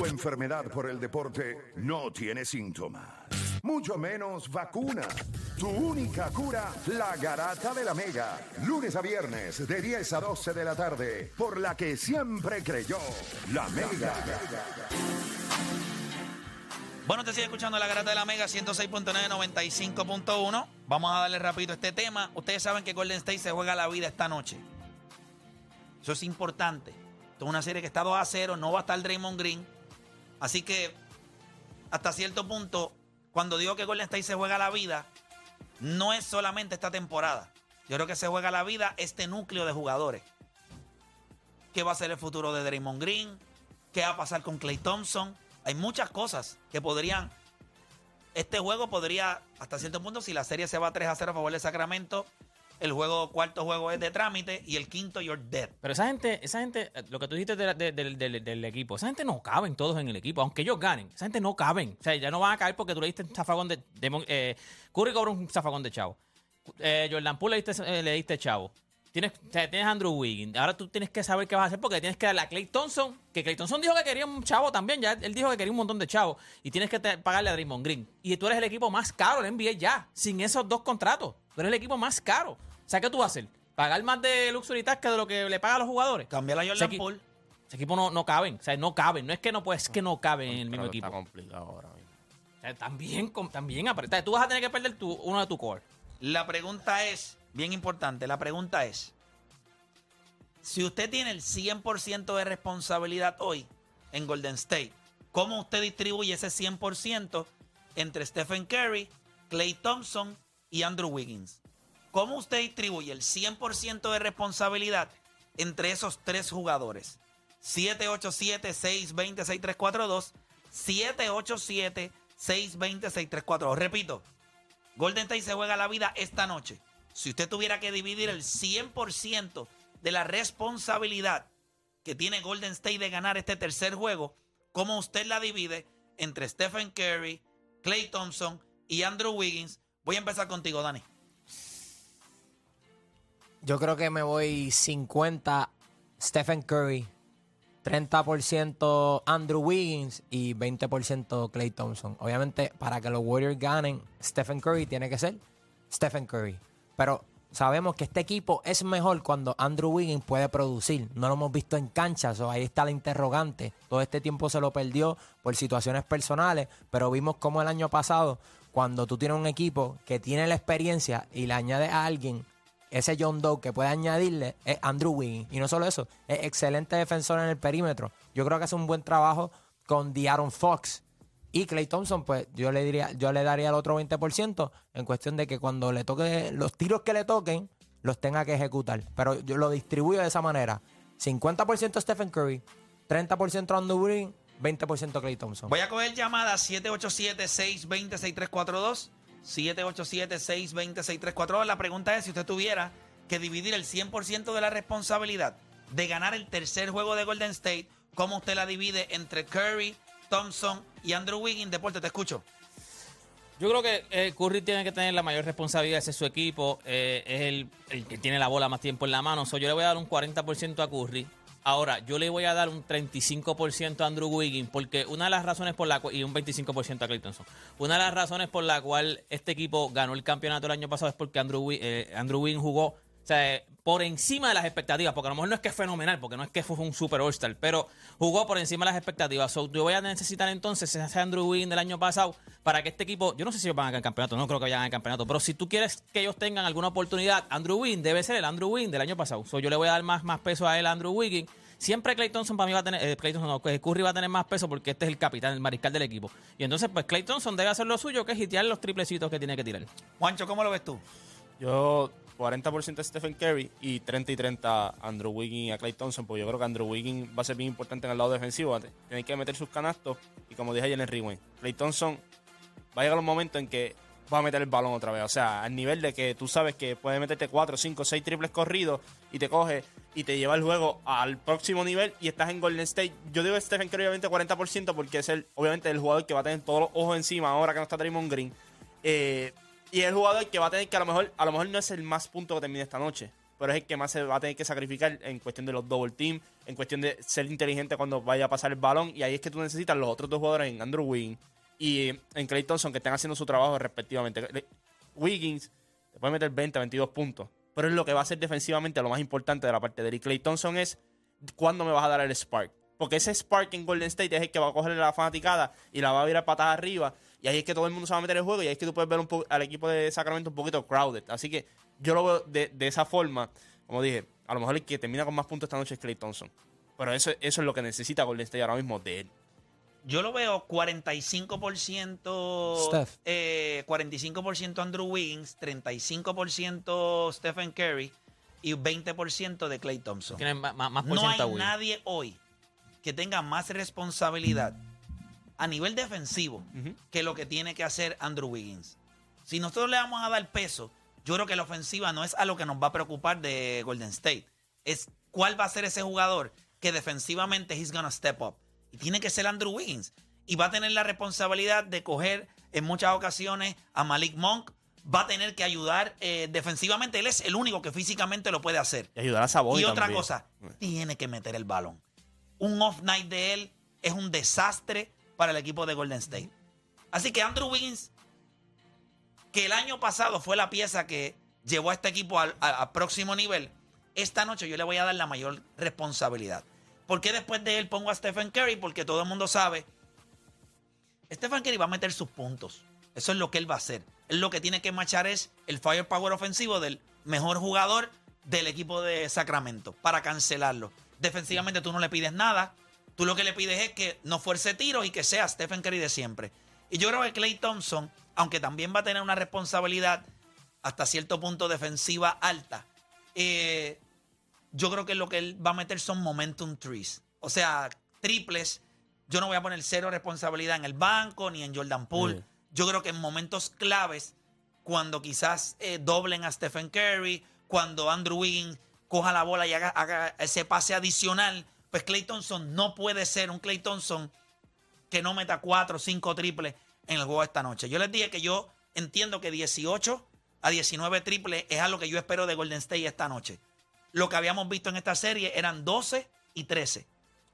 Tu enfermedad por el deporte no tiene síntomas, mucho menos vacuna. Tu única cura, la garata de la Mega. Lunes a viernes, de 10 a 12 de la tarde, por la que siempre creyó, la Mega. Bueno, te sigue escuchando la garata de la Mega 106.9, 95.1. Vamos a darle rápido este tema. Ustedes saben que Golden State se juega la vida esta noche. Eso es importante. Es una serie que está 2 a 0, no va a estar Draymond Green. Así que, hasta cierto punto, cuando digo que Golden State se juega la vida, no es solamente esta temporada. Yo creo que se juega la vida este núcleo de jugadores. ¿Qué va a ser el futuro de Draymond Green? ¿Qué va a pasar con Clay Thompson? Hay muchas cosas que podrían. Este juego podría, hasta cierto punto, si la serie se va 3 a 0 a favor de Sacramento, el juego, cuarto juego es de trámite y el quinto, you're dead. Pero esa gente, esa gente, lo que tú dijiste del- del- del equipo, esa gente no caben todos en el equipo, aunque ellos ganen, esa gente no caben. O sea, ya no van a caer porque tú le diste un zafagón de. de- eh, Curry cobra un zafagón de chavo. Eh, Jordan Poole le diste, eh, le diste chavo. Tienes, tienes Andrew Wiggins. Ahora tú tienes que saber qué vas a hacer porque tienes que darle a Clay Thompson, que Clay Thompson dijo que quería un chavo también, ya él dijo que quería un montón de chavos. Y tienes que pagarle a Draymond Green. Y tú eres el equipo más caro del NBA ya, sin esos dos contratos. Tú eres el equipo más caro. O sea, ¿qué tú vas a hacer? ¿Pagar más de luxury tax que de lo que le pagan a los jugadores? Cambiar a Jordan Poole. Ese equipo no, no caben. O sea, no caben. No es que no puedes, es que no caben en el mismo equipo. Está complicado ahora mismo. O sea, también, también apretado. Tú vas a tener que perder tu, uno de tu core. La pregunta es, bien importante, la pregunta es, si usted tiene el 100% de responsabilidad hoy en Golden State, ¿cómo usted distribuye ese 100% entre Stephen Curry, Clay Thompson y Andrew Wiggins? ¿Cómo usted distribuye el 100% de responsabilidad entre esos tres jugadores? 787-620-6342, 787-620-6342. Repito, Golden State se juega la vida esta noche. Si usted tuviera que dividir el 100% de la responsabilidad que tiene Golden State de ganar este tercer juego, ¿cómo usted la divide entre Stephen Curry, Clay Thompson y Andrew Wiggins? Voy a empezar contigo, Dani. Yo creo que me voy 50 Stephen Curry, 30% Andrew Wiggins y 20% Clay Thompson. Obviamente, para que los Warriors ganen, Stephen Curry tiene que ser Stephen Curry. Pero sabemos que este equipo es mejor cuando Andrew Wiggins puede producir. No lo hemos visto en cancha, so ahí está la interrogante. Todo este tiempo se lo perdió por situaciones personales, pero vimos como el año pasado, cuando tú tienes un equipo que tiene la experiencia y le añades a alguien ese John Doe que puede añadirle es Andrew Wiggins. Y no solo eso, es excelente defensor en el perímetro. Yo creo que hace un buen trabajo con De'Aaron Fox. Y Clay Thompson, pues yo le diría, yo le daría el otro 20% en cuestión de que cuando le toque los tiros que le toquen, los tenga que ejecutar. Pero yo lo distribuyo de esa manera. 50% Stephen Curry, 30% Andrew Wiggins, 20% Clay Thompson. Voy a coger llamada 787-620-6342. 787-620-6342. La pregunta es si usted tuviera que dividir el 100% de la responsabilidad de ganar el tercer juego de Golden State, ¿cómo usted la divide entre Curry, Thompson y Andrew Wiggins? Deporte, te escucho. Yo creo que eh, Curry tiene que tener la mayor responsabilidad, ese es su equipo, eh, es el, el que tiene la bola más tiempo en la mano. So, yo le voy a dar un 40% a Curry. Ahora, yo le voy a dar un 35% a Andrew Wiggins, porque una de las razones por la cual, y un 25% a Clay Thompson, una de las razones por la cual este equipo ganó el campeonato el año pasado es porque Andrew, eh, Andrew Wiggins jugó o sea, por encima de las expectativas, porque a lo mejor no es que es fenomenal, porque no es que fue un super All-Star, pero jugó por encima de las expectativas. So, yo voy a necesitar entonces ese Andrew Wiggins del año pasado para que este equipo, yo no sé si van a ganar el campeonato, no creo que vayan a ganar campeonato, pero si tú quieres que ellos tengan alguna oportunidad, Andrew Wiggins debe ser el Andrew Wiggins del año pasado. So, yo le voy a dar más, más peso a él, Andrew Wiggins. Siempre Clay Thompson para mí va a tener, eh, Clay Thompson no, eh, Curry va a tener más peso porque este es el capitán, el mariscal del equipo. Y entonces, pues Clay Thompson debe hacer lo suyo, que es hitear los triplecitos que tiene que tirar. Juancho, ¿cómo lo ves tú? Yo 40% a Stephen Curry y 30 y 30 a Andrew Wiggins y a Clay Thompson, porque yo creo que Andrew Wiggins va a ser bien importante en el lado defensivo. Tiene que meter sus canastos y como dije ayer en el rewind, Clay Thompson va a llegar un momento en que va a meter el balón otra vez. O sea, al nivel de que tú sabes que puede meterte 4, 5, 6 triples corridos y te coge y te lleva el juego al próximo nivel y estás en Golden State. Yo digo Stephen Curry obviamente 40% porque es el, obviamente el jugador que va a tener todos los ojos encima ahora que no está Draymond Green. Eh, y es el jugador que va a tener que a lo mejor, a lo mejor no es el más punto que termine esta noche. pero es el que más se va a tener que sacrificar en cuestión de los double team, en cuestión de ser inteligente cuando vaya a pasar el balón. Y ahí es que tú necesitas los otros dos jugadores en Andrew Wiggins y en Clay Thompson que estén haciendo su trabajo respectivamente. Wiggins te puede meter 20, 22 puntos, pero es lo que va a ser defensivamente lo más importante de la parte de. Y Clay Thompson es cuándo me vas a dar el spark. Porque ese spark en Golden State es el que va a coger la fanaticada y la va a virar patada arriba. Y ahí es que todo el mundo se va a meter en el juego. Y ahí es que tú puedes ver al equipo de Sacramento un poquito crowded. Así que yo lo veo de, de esa forma. Como dije, a lo mejor el que termina con más puntos esta noche es Clay Thompson. Pero eso, eso es lo que necesita Golden State ahora mismo de él. Yo lo veo 45% Steph. eh, 45% Andrew Wiggins, 35% Stephen Curry y 20% de Clay Thompson. Tiene más, más más No hay nadie hoy que tenga más responsabilidad a nivel defensivo que lo que tiene que hacer Andrew Wiggins. Si nosotros le vamos a dar peso, yo creo que la ofensiva no es a lo que nos va a preocupar de Golden State. Es cuál va a ser ese jugador que defensivamente he's gonna step up. Y tiene que ser Andrew Wiggins. Y va a tener la responsabilidad de coger en muchas ocasiones a Malik Monk. Va a tener que ayudar eh, defensivamente. Él es el único que físicamente lo puede hacer. Y ayudar a Sabonis Y otra también. cosa, tiene que meter el balón. Un off night de él es un desastre para el equipo de Golden State. Así que Andrew Wiggins, que el año pasado fue la pieza que llevó a este equipo al, próximo nivel, esta noche yo le voy a dar la mayor responsabilidad. ¿Por qué después de él pongo a Stephen Curry? Porque todo el mundo sabe, Stephen Curry va a meter sus puntos. Eso es lo que él va a hacer. Él lo que tiene que machar es el firepower ofensivo del mejor jugador del equipo de Sacramento para cancelarlo. Defensivamente tú no le pides nada. Tú lo que le pides es que no fuerce tiros y que sea Stephen Curry de siempre. Y yo creo que Clay Thompson, aunque también va a tener una responsabilidad hasta cierto punto defensiva alta, eh, yo creo que lo que él va a meter son momentum trees. O sea, triples. Yo no voy a poner cero responsabilidad en el banco ni en Jordan Poole. Yo creo que en momentos claves, cuando quizás eh, doblen a Stephen Curry, cuando Andrew Wiggins coja la bola y haga, haga ese pase adicional, pues Clay Thompson no puede ser un Clay Thompson que no meta cuatro o cinco triples en el juego esta noche. Yo les dije que yo entiendo que 18 a 19 triples es algo que yo espero de Golden State esta noche. Lo que habíamos visto en esta serie eran 12 y 13.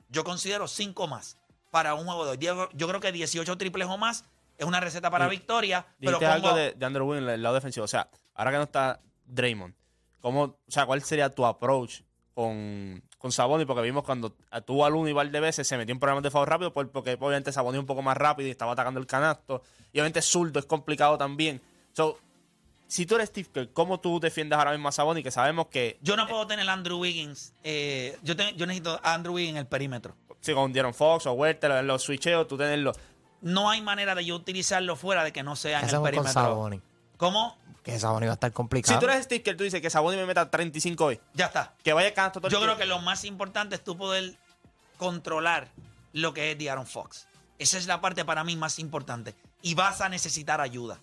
Yo considero 5 más para un juego de hoy. Yo, yo creo que 18 triples o más es una receta para victoria. Pero pongo- algo de, de Andrew en el lado defensivo. O sea, ahora que no está Draymond, ¿cómo, o sea, ¿cuál sería tu approach con, con Sabonis? Porque vimos cuando tuvo al uno y de veces se metió en problemas de foul rápido por- porque obviamente Sabonis es un poco más rápido y estaba atacando el canasto. Y obviamente zurdo es complicado también. So, si tú eres Steve Kerr, ¿cómo tú defiendes ahora mismo a Sabonis? Que sabemos que yo no puedo tener a Andrew Wiggins. eh, yo, te- yo necesito a Andrew Wiggins en el perímetro. si con Dieron Fox o Werther en los switcheos, tú tenerlo. No hay manera de yo utilizarlo fuera de que no sea en el es con perímetro. Sabonis. ¿Cómo? Que Sabonis va a estar complicado. Si tú eres Steve Kerr, tú dices que Sabonis me meta 35 hoy. Ya está. Que vaya canasto todo el Yo creo tiempo. que lo más importante es tú poder controlar lo que es Aaron Fox. Esa es la parte para mí más importante. Y vas a necesitar ayuda.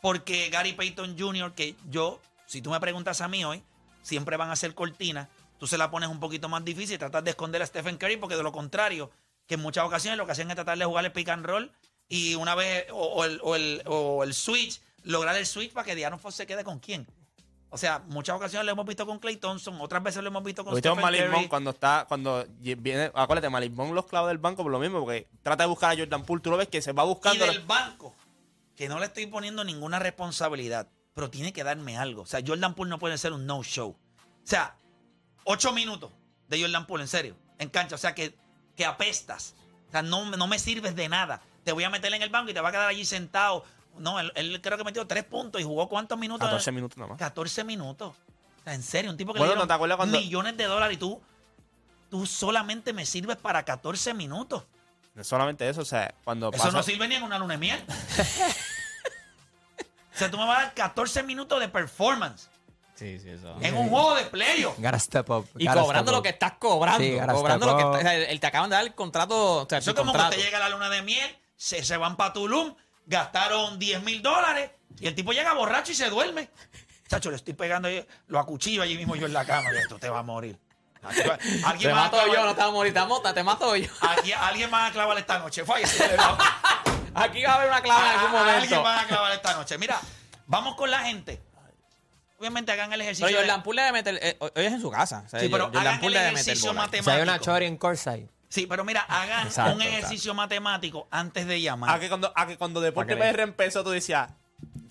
Porque Gary Payton Jr., que yo, si tú me preguntas a mí hoy, siempre van a ser cortinas. Tú se la pones un poquito más difícil y tratas de esconder a Stephen Curry, porque de lo contrario, que en muchas ocasiones lo que hacían es tratar de jugar el pick and roll y una vez, o, o el, o el- o el switch, lograr el switch para que Aaron Fox se quede con quién. O sea, muchas ocasiones lo hemos visto con Clay Thompson, otras veces lo hemos visto con Stephen Curry. Cuando está, cuando viene, acuérdate, Malik Monk los clavos del banco por lo mismo, porque trata de buscar a Jordan Poole, tú lo ves que se va y buscando. del banco, que no le estoy poniendo ninguna responsabilidad, pero tiene que darme algo. O sea, Jordan Poole no puede ser un no-show. O sea, ocho minutos de Jordan Poole, en serio, en cancha. O sea, que, que apestas. O sea, no, no me sirves de nada. Te voy a meter en el banco y te va a quedar allí sentado. No, él, él creo que metió tres puntos y jugó cuántos minutos. 14 minutos nada más. 14 minutos. O sea, en serio, un tipo que Bueno, le dieron ¿no te acuerdas cuando- millones de dólares y tú, tú solamente me sirves para 14 minutos. No solamente eso, o sea, cuando Eso pasa. no sirve ni en una luna de miel. o sea, tú me vas a dar 14 minutos de performance Sí, sí, eso. en un juego de playoff. Gotta step up. Y gotta cobrando step lo up. que estás cobrando. Sí, gotta cobrando step lo que up. está- o sea, el- te acaban de dar el contrato. O sea, Eso tu es como que contrato. usted llega a la luna de miel, se, se van para Tulum, gastaron 10 mil dólares y el tipo llega borracho y se duerme. Chacho, le estoy pegando, ahí, lo acuchillo allí mismo yo en la cama. Esto te va a morir. Aquí va- Te Alguien a mato yo, no te vas a morir, te mato, te mato yo. aquí- alguien va a clavar esta noche. Fue Aquí va a haber una clave en algún a- Alguien momento. va a clavar esta noche. Mira, vamos con la gente. obviamente hagan el ejercicio. Pero de- Jordan Poole debe meter. eh, hoy es en su casa. o sea, Sí, pero Jordan hagan el Poole ejercicio matemático. Si hay una Chori en Corside. Sí, pero mira, hagan Exacto, un ejercicio matemático antes de llamar. A que cuando, a que cuando Deporte PR empezó, tú decías,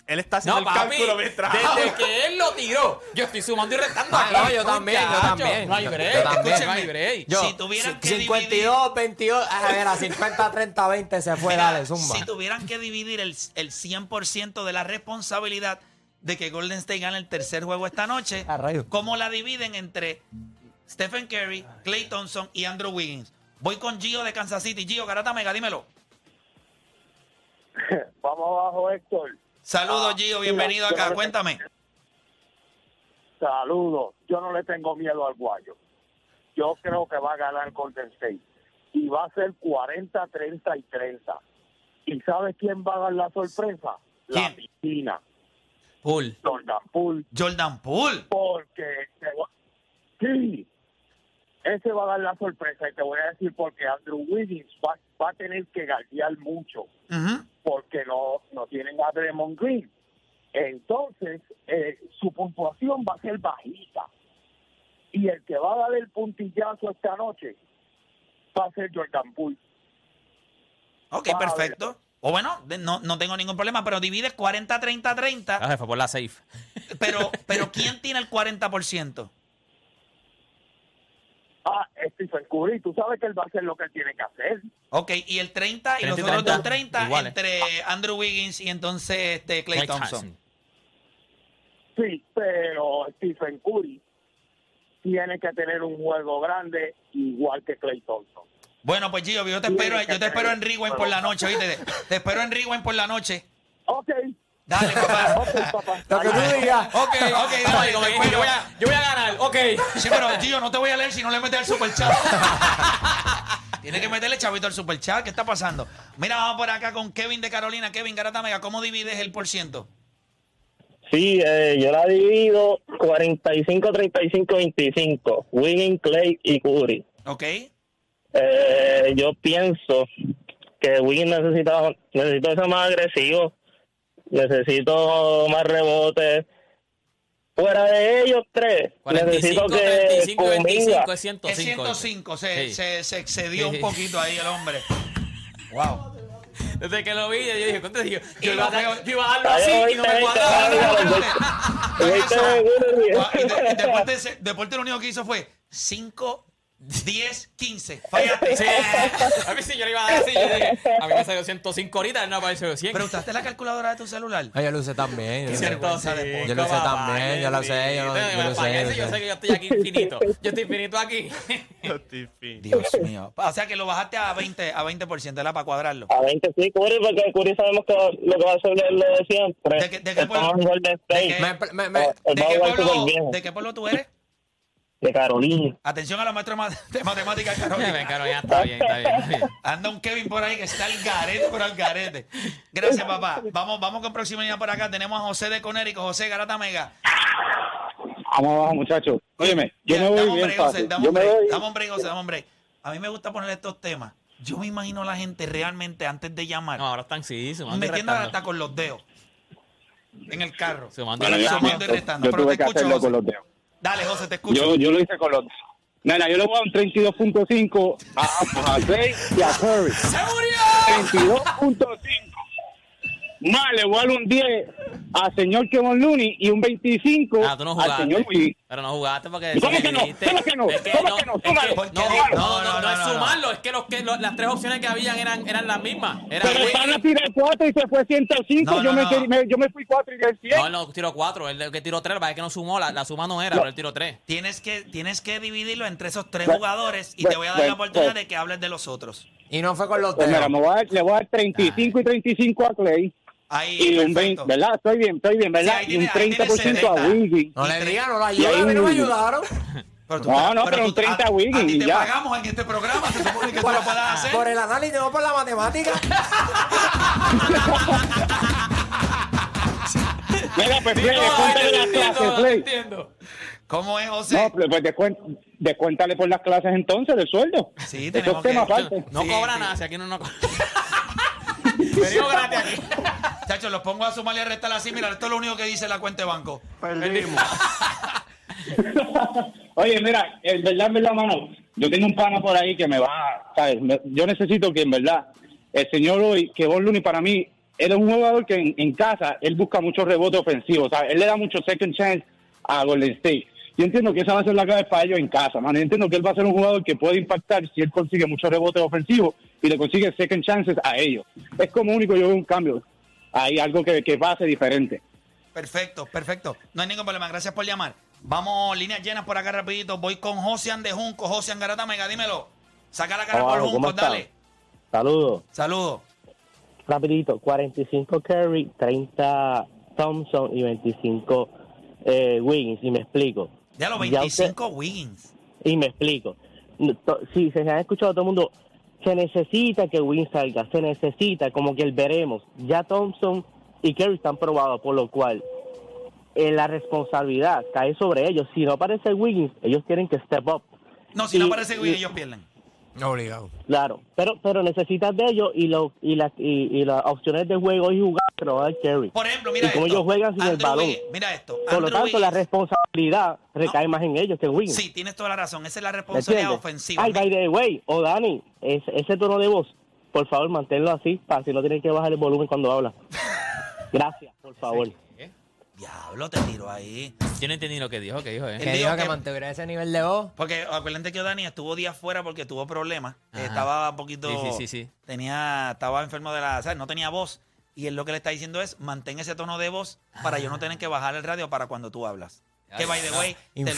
él está haciendo No, el papi, cálculo mientras desde que él lo tiró, yo estoy sumando y restando. Ah, no, yo también, yo también. No hay Yo- break, yo también. escúcheme, no hay break. Yo, Si tuvieran que 52, 22, a ver, a 50, 30, 20 se fue, Mira, dale, zumba. Si tuvieran que dividir el, el 100% de la responsabilidad de que Golden State gane el tercer juego esta noche, A rayos. ¿cómo la dividen entre Stephen Curry, Clay Thompson y Andrew Wiggins? Voy con Gio de Kansas City. Gio, Garata Mega, dímelo. Vamos abajo, Héctor. Saludos, Ah, Gio, bienvenido acá. no Cuéntame. Saludos. Yo no le tengo miedo al guayo. Yo creo que va a ganar Golden State. Y va a ser 40, 30 y 30. ¿Y sabes quién va a dar la sorpresa? La piscina. Poole. Jordan Poole. Jordan Poole. Porque... Sí. Ese va a dar la sorpresa. Y te voy a decir porque Andrew Wiggins va, va a tener que galdear mucho. Ujú. Porque no, no tienen a Draymond Green. Entonces, eh, su puntuación va a ser bajita. Y el que va a dar el puntillazo esta noche va a ser Jordan Poole. Ok, Va perfecto. O bueno, no, no tengo ningún problema, pero divide 40, 30, 30. Ah, se fue por la safe. Pero, pero ¿quién tiene el 40%? Ah, Stephen Curry, tú sabes que él va a hacer lo que él tiene que hacer. Ok, y el 30 y los 30 y otros 30, dos 30 iguales. entre Andrew Wiggins y entonces este Clay Clay Thompson. Sí, pero Stephen Curry tiene que tener un juego grande igual que Clay Thompson. Bueno, pues Gio, yo te espero, yo te espero en Rewind por la noche, ¿oíste? Te, te espero en Rewind por la noche. Ok, Dale, papá. Lo que tú digas. Ok, ok, dale, yo, voy a, yo voy a ganar, ok. Sí, pero Gio, no te voy a leer si no le metes el superchat. Tiene que meterle chavito al superchat. ¿Qué está pasando? Mira, vamos por acá con Kevin de Carolina. Kevin Garata Mega, ¿cómo divides el por ciento? Sí, eh, yo la divido 45, 35, 25. Wiggins, Clay y Curry. ¿Ok? Eh, yo pienso que Wiggins necesita, necesito ser más agresivo. Necesito más rebotes. Fuera de ellos tres, 45, necesito que 35, Kuminga- 25 es Es 105. 105. Se, Sí. se, se excedió un Sí. poquito ahí el hombre. Wow. Desde que lo vi, yo dije, ¿cuánto dije? Y Yo, iba a darlo así y no me cuadraba. Este y de- y Deporte, Deporte lo único que hizo fue 5, 10, 15. Fallaste. Sí, a mí sí, yo le iba a dar así. Yo dije, a mí me salió 105 ahorita, no apareció 100. Pero usaste la calculadora de tu celular. Ay, yo lo usé también. yo lo usé. vergüenza de Yo lo sé también, yo lo sé, yo lo- yo lo sé, yo Yo sé. que yo estoy aquí infinito. Yo estoy infinito aquí. Dios mío. O sea que lo bajaste a 20, a 20%, era para cuadrarlo. A 20 sí, Curry, porque Curry sabemos que lo que va a hacer es lo de siempre. ¿De qué- pueblo? Me- me- me- Él ¿De va a qué, jugar pueblo, súper bien. ¿De qué pueblo tú eres? De Carolina. Atención a la maestra ma- de matemáticas, Carolina. Carolina, está bien, está bien. está bien. Anda un Kevin por ahí que está al garete por al garete. Gracias, papá. Vamos, vamos con próxima línea por acá. Tenemos a José de Conérico. José Garata Mega. Vamos abajo, muchachos. Óyeme, yo Ya, me voy bien break, José, dame Yo un me break, voy... dame un break, José, dame un break. A mí me gusta poner estos temas. Yo me imagino a la gente realmente antes de llamar, No, ahora están sí, sumando y metiendo hasta con los dedos en el carro. Sumando y Bueno, restando. yo Pero tuve te que escucho, hacerlo José. con los dedos. Dale, José, te escucho. Yo, yo lo hice con los. Nada, yo le voy a dar un 32.5 a, a, Clay y a Curry. ¡Se murió! 22.5. Más, le voy a dar un 10 al señor Kevin Looney y un 25 Ah, tú no al jugaste. señor Wiggins. Pero no jugaste porque. ¿Y cómo que no? dijiste. ¿Cómo que no? ¿Cómo no, que no? es Súmalo. No, No, no, no, no, no es sumarlo. Es que, los, que los- las tres opciones que habían eran, eran las mismas. Era Pero Wiggins- van a tirar 4 y se fue 105. No, yo, no, me, no. quedé- me- yo me fui 4 y del 100. No, no tiró cuatro. Él que tiró tres. Lo que pasa es que no sumó. La, la suma no era, pero él tiró tres. Tienes que, tienes que dividirlo entre esos tres jugadores y te voy a dar la oportunidad de que hables de los otros. Y no fue con los Pues mira, me voy a dar- le voy a dar 35 y 35 a Clay. Ahí, Y un perfecto. 20, ¿verdad? Estoy bien, estoy bien, ¿verdad? Sí, ahí y un tiene- ahí tiene 30% a 70. Wiggins. No y le digan, no la ayudan, ahí a mí no me ayudaron. Pero tú- No, no, pero tú- un 30 a, Wiggins a ti y te ya. pagamos en este programa, se supone que tú Por, lo puedas hacer. por el análisis, no por la matemática. Mira, pues, Play, No, descuéntale las clases, Play. entiendo. ¿Cómo es, José? No, pues pues, descuen- descuéntale por las clases entonces del sueldo. Sí, Eso tenemos es tema que- aparte. No Sí, cobra sí. nada si aquí no nos cobra. Venimos gratis aquí. Chacho, los pongo a sumar y a restar así. Mira, esto es lo único que dice la cuenta de banco. Perdimos. Oye, mira, en verdad, en verdad, mano, yo tengo un pana por ahí que me va, ¿sabes? Me- Yo necesito que, en verdad, el señor hoy, que Von Looney para mí, él es un jugador que en, en casa, él busca muchos rebotes ofensivos, ¿sabes? Él le da mucho second chance a Golden State. Yo entiendo que esa va a ser la clave para ellos en casa, mano. Yo entiendo que él va a ser un jugador que puede impactar si él consigue muchos rebotes ofensivos y le consigue second chances a ellos. Es como único yo veo un cambio. Hay algo que, que pase diferente. Perfecto, perfecto. No hay ningún problema. Gracias por llamar. Vamos, líneas llenas por acá rapidito. Voy con Josian de Junco. Josian Garata Mega, dímelo. Saca la cara por Abajo, ¿cómo Junco, dale. Saludos. Saludos. Rapidito, 45 Curry, 30 Thompson y 25 eh, Wiggins. Y me explico. Ya los Ya usted- 25 Wiggins. Y me explico. Sí, se ha escuchado a todo el mundo. Se necesita que Wiggins salga, se necesita, como que el veremos. Ya Thompson y Curry están probados, por lo cual eh, la responsabilidad cae sobre ellos. Si no aparece Wiggins, ellos tienen que step up. No, si no aparece Wiggins, ellos pierden. Obligado. Claro, pero pero necesitas de ellos y lo, y, las y, y las opciones de juego y jugar se lo va a dar Curry. Por ejemplo, mira y como esto. ellos juegan sin el balón. Wiggins, mira esto. Por lo tanto, la responsabilidad recae más en ellos que en Wiggins. Sí, tienes toda la razón. Esa es la ¿Me responsabilidad entiendes? ofensiva. Ay, by the way, o Dani, es- ese tono de voz, por favor, manténlo así, para si no tienen que bajar el volumen cuando habla. Gracias, por favor. Diablo, te tiro ahí. Yo no entendí lo que dijo, que dijo, ¿eh? Él Que dijo que que- mantuviera ese nivel de voz. Porque acuérdate que Dani estuvo días fuera porque tuvo problemas. Eh, Ajá. Estaba un poquito. Sí, sí, sí, sí. Tenía, estaba enfermo de la. ¿sabes? No tenía voz. Y él lo que le está diciendo es: mantén ese tono de voz para yo no tener que bajar el radio para cuando tú hablas. Que by the way. te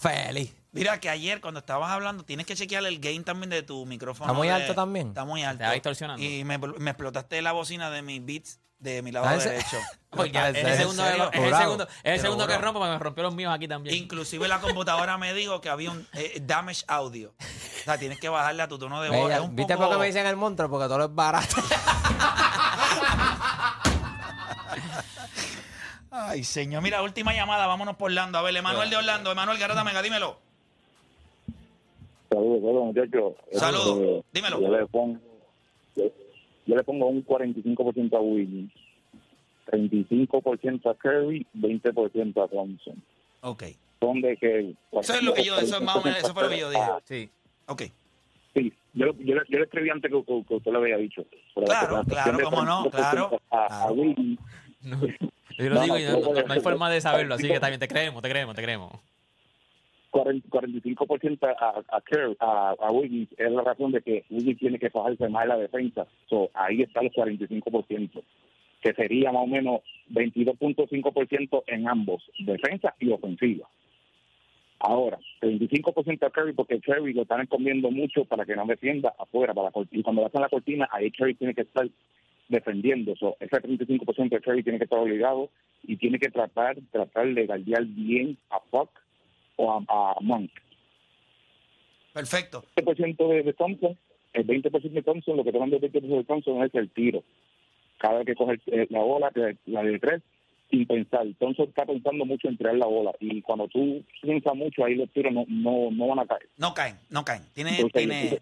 Feliz. mira que ayer cuando estabas hablando tienes que chequear el gain también de tu micrófono. ¿Está muy de- alto también? Está muy alto. Te va distorsionando. Y me, me explotaste la bocina de mis beats de mi lado Ah, ¿en se- derecho. Ah, es ¿en el segundo, es el segundo, es el Te lo segundo que rompo, me rompió los míos aquí también. Inclusive la computadora me dijo que había un eh, damage audio. O sea, tienes que bajarle a tu tono de voz. Ella- Es un ¿Viste poco- por qué me dicen el monstruo? Porque todo es barato. Ay, señor. Mira, última llamada. Vámonos por Orlando. A ver, Emanuel de Orlando. Emanuel Garata Mega, dímelo. Saludos, saludos, muchachos. Saludos. Eh, Dímelo. Yo le pongo, yo, yo le pongo un 45% a Wiggins, 35% a Curry, 20% a Thompson. Ok. Son de que... Eso es lo que yo, eso es más o menos, eso fue lo que yo dije. Ah, Sí. Ok. Sí, yo, yo, le- yo le escribí antes que, que- que usted lo había dicho. Claro, claro, cómo no, 35% claro, A, a claro. Wiggins, No, yo lo No, digo no, y no, no, hay forma de saberlo, así que también te creemos, te creemos, te creemos. 40 45% a, a, Curry, a, a es la razón de que Wiggins tiene que fajarse más en la defensa. So, ahí está los 45%, que sería más o menos 22.5% en ambos, defensa y ofensiva. Ahora, 35% a Curry porque Curry lo están comiendo mucho para que no defienda afuera. para la Y cuando hacen la cortina, ahí Curry tiene que estar defendiendo. So, ese 35% de Curry tiene que estar obligado y tiene que tratar tratar de guardiar bien a Fuck o a, a Monk. Perfecto. 20% de, de Thompson, el 20% de Thompson, lo que toman del 20% de Thompson es el tiro. Cada vez que coge el- eh, la bola, la de tres, sin pensar. Thompson está pensando mucho en tirar la bola. Y cuando tú piensas mucho, ahí los tiros no, no, no van a caer. No caen, no caen. Tiene, Entonces, tiene...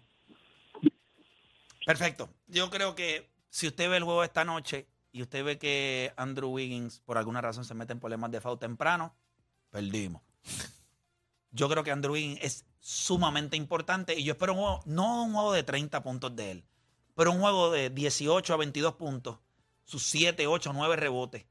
Perfecto. Yo creo que si usted ve el juego esta noche y usted ve que Andrew Wiggins por alguna razón se mete en problemas de foul temprano, perdimos. Yo creo que Andrew Wiggins es sumamente importante y yo espero un juego, no un juego de 30 puntos de él, pero un juego de 18 a 22 puntos, sus 7, 8, 9 rebotes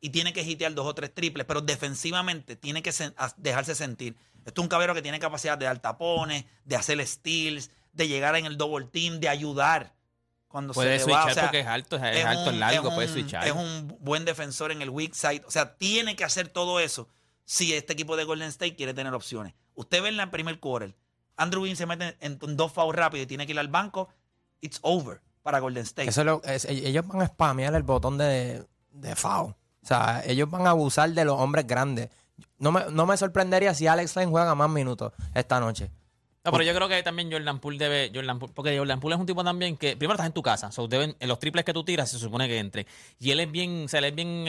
y tiene que hitear dos o tres triples, pero defensivamente tiene que sen- dejarse sentir. Esto es un caballero que tiene capacidad de dar tapones, de hacer steals, de llegar en el double team, de ayudar cuando Puede se le va. switchar O sea, porque es alto, es, es alto, un- largo, es puede switchar. Es un buen defensor en el weak side. O sea, tiene que hacer todo eso si este equipo de Golden State quiere tener opciones. Usted ve en el primer quarter, Andrew Wiggins se mete en, en dos fouls rápidos y tiene que ir al banco. It's over para Golden State. Eso es lo- es- ellos van a spamear el botón de, de foul. O sea, ellos van a abusar de los hombres grandes. No me, no me sorprendería si Alex Len juega más minutos esta noche. No, pero yo creo que también Jordan Poole debe. Jordan Poole- porque Jordan Poole es un tipo también que. Primero estás en tu casa. So deben, en los triples que tú tiras se supone que entre. Y él es bien. O sea, él es bien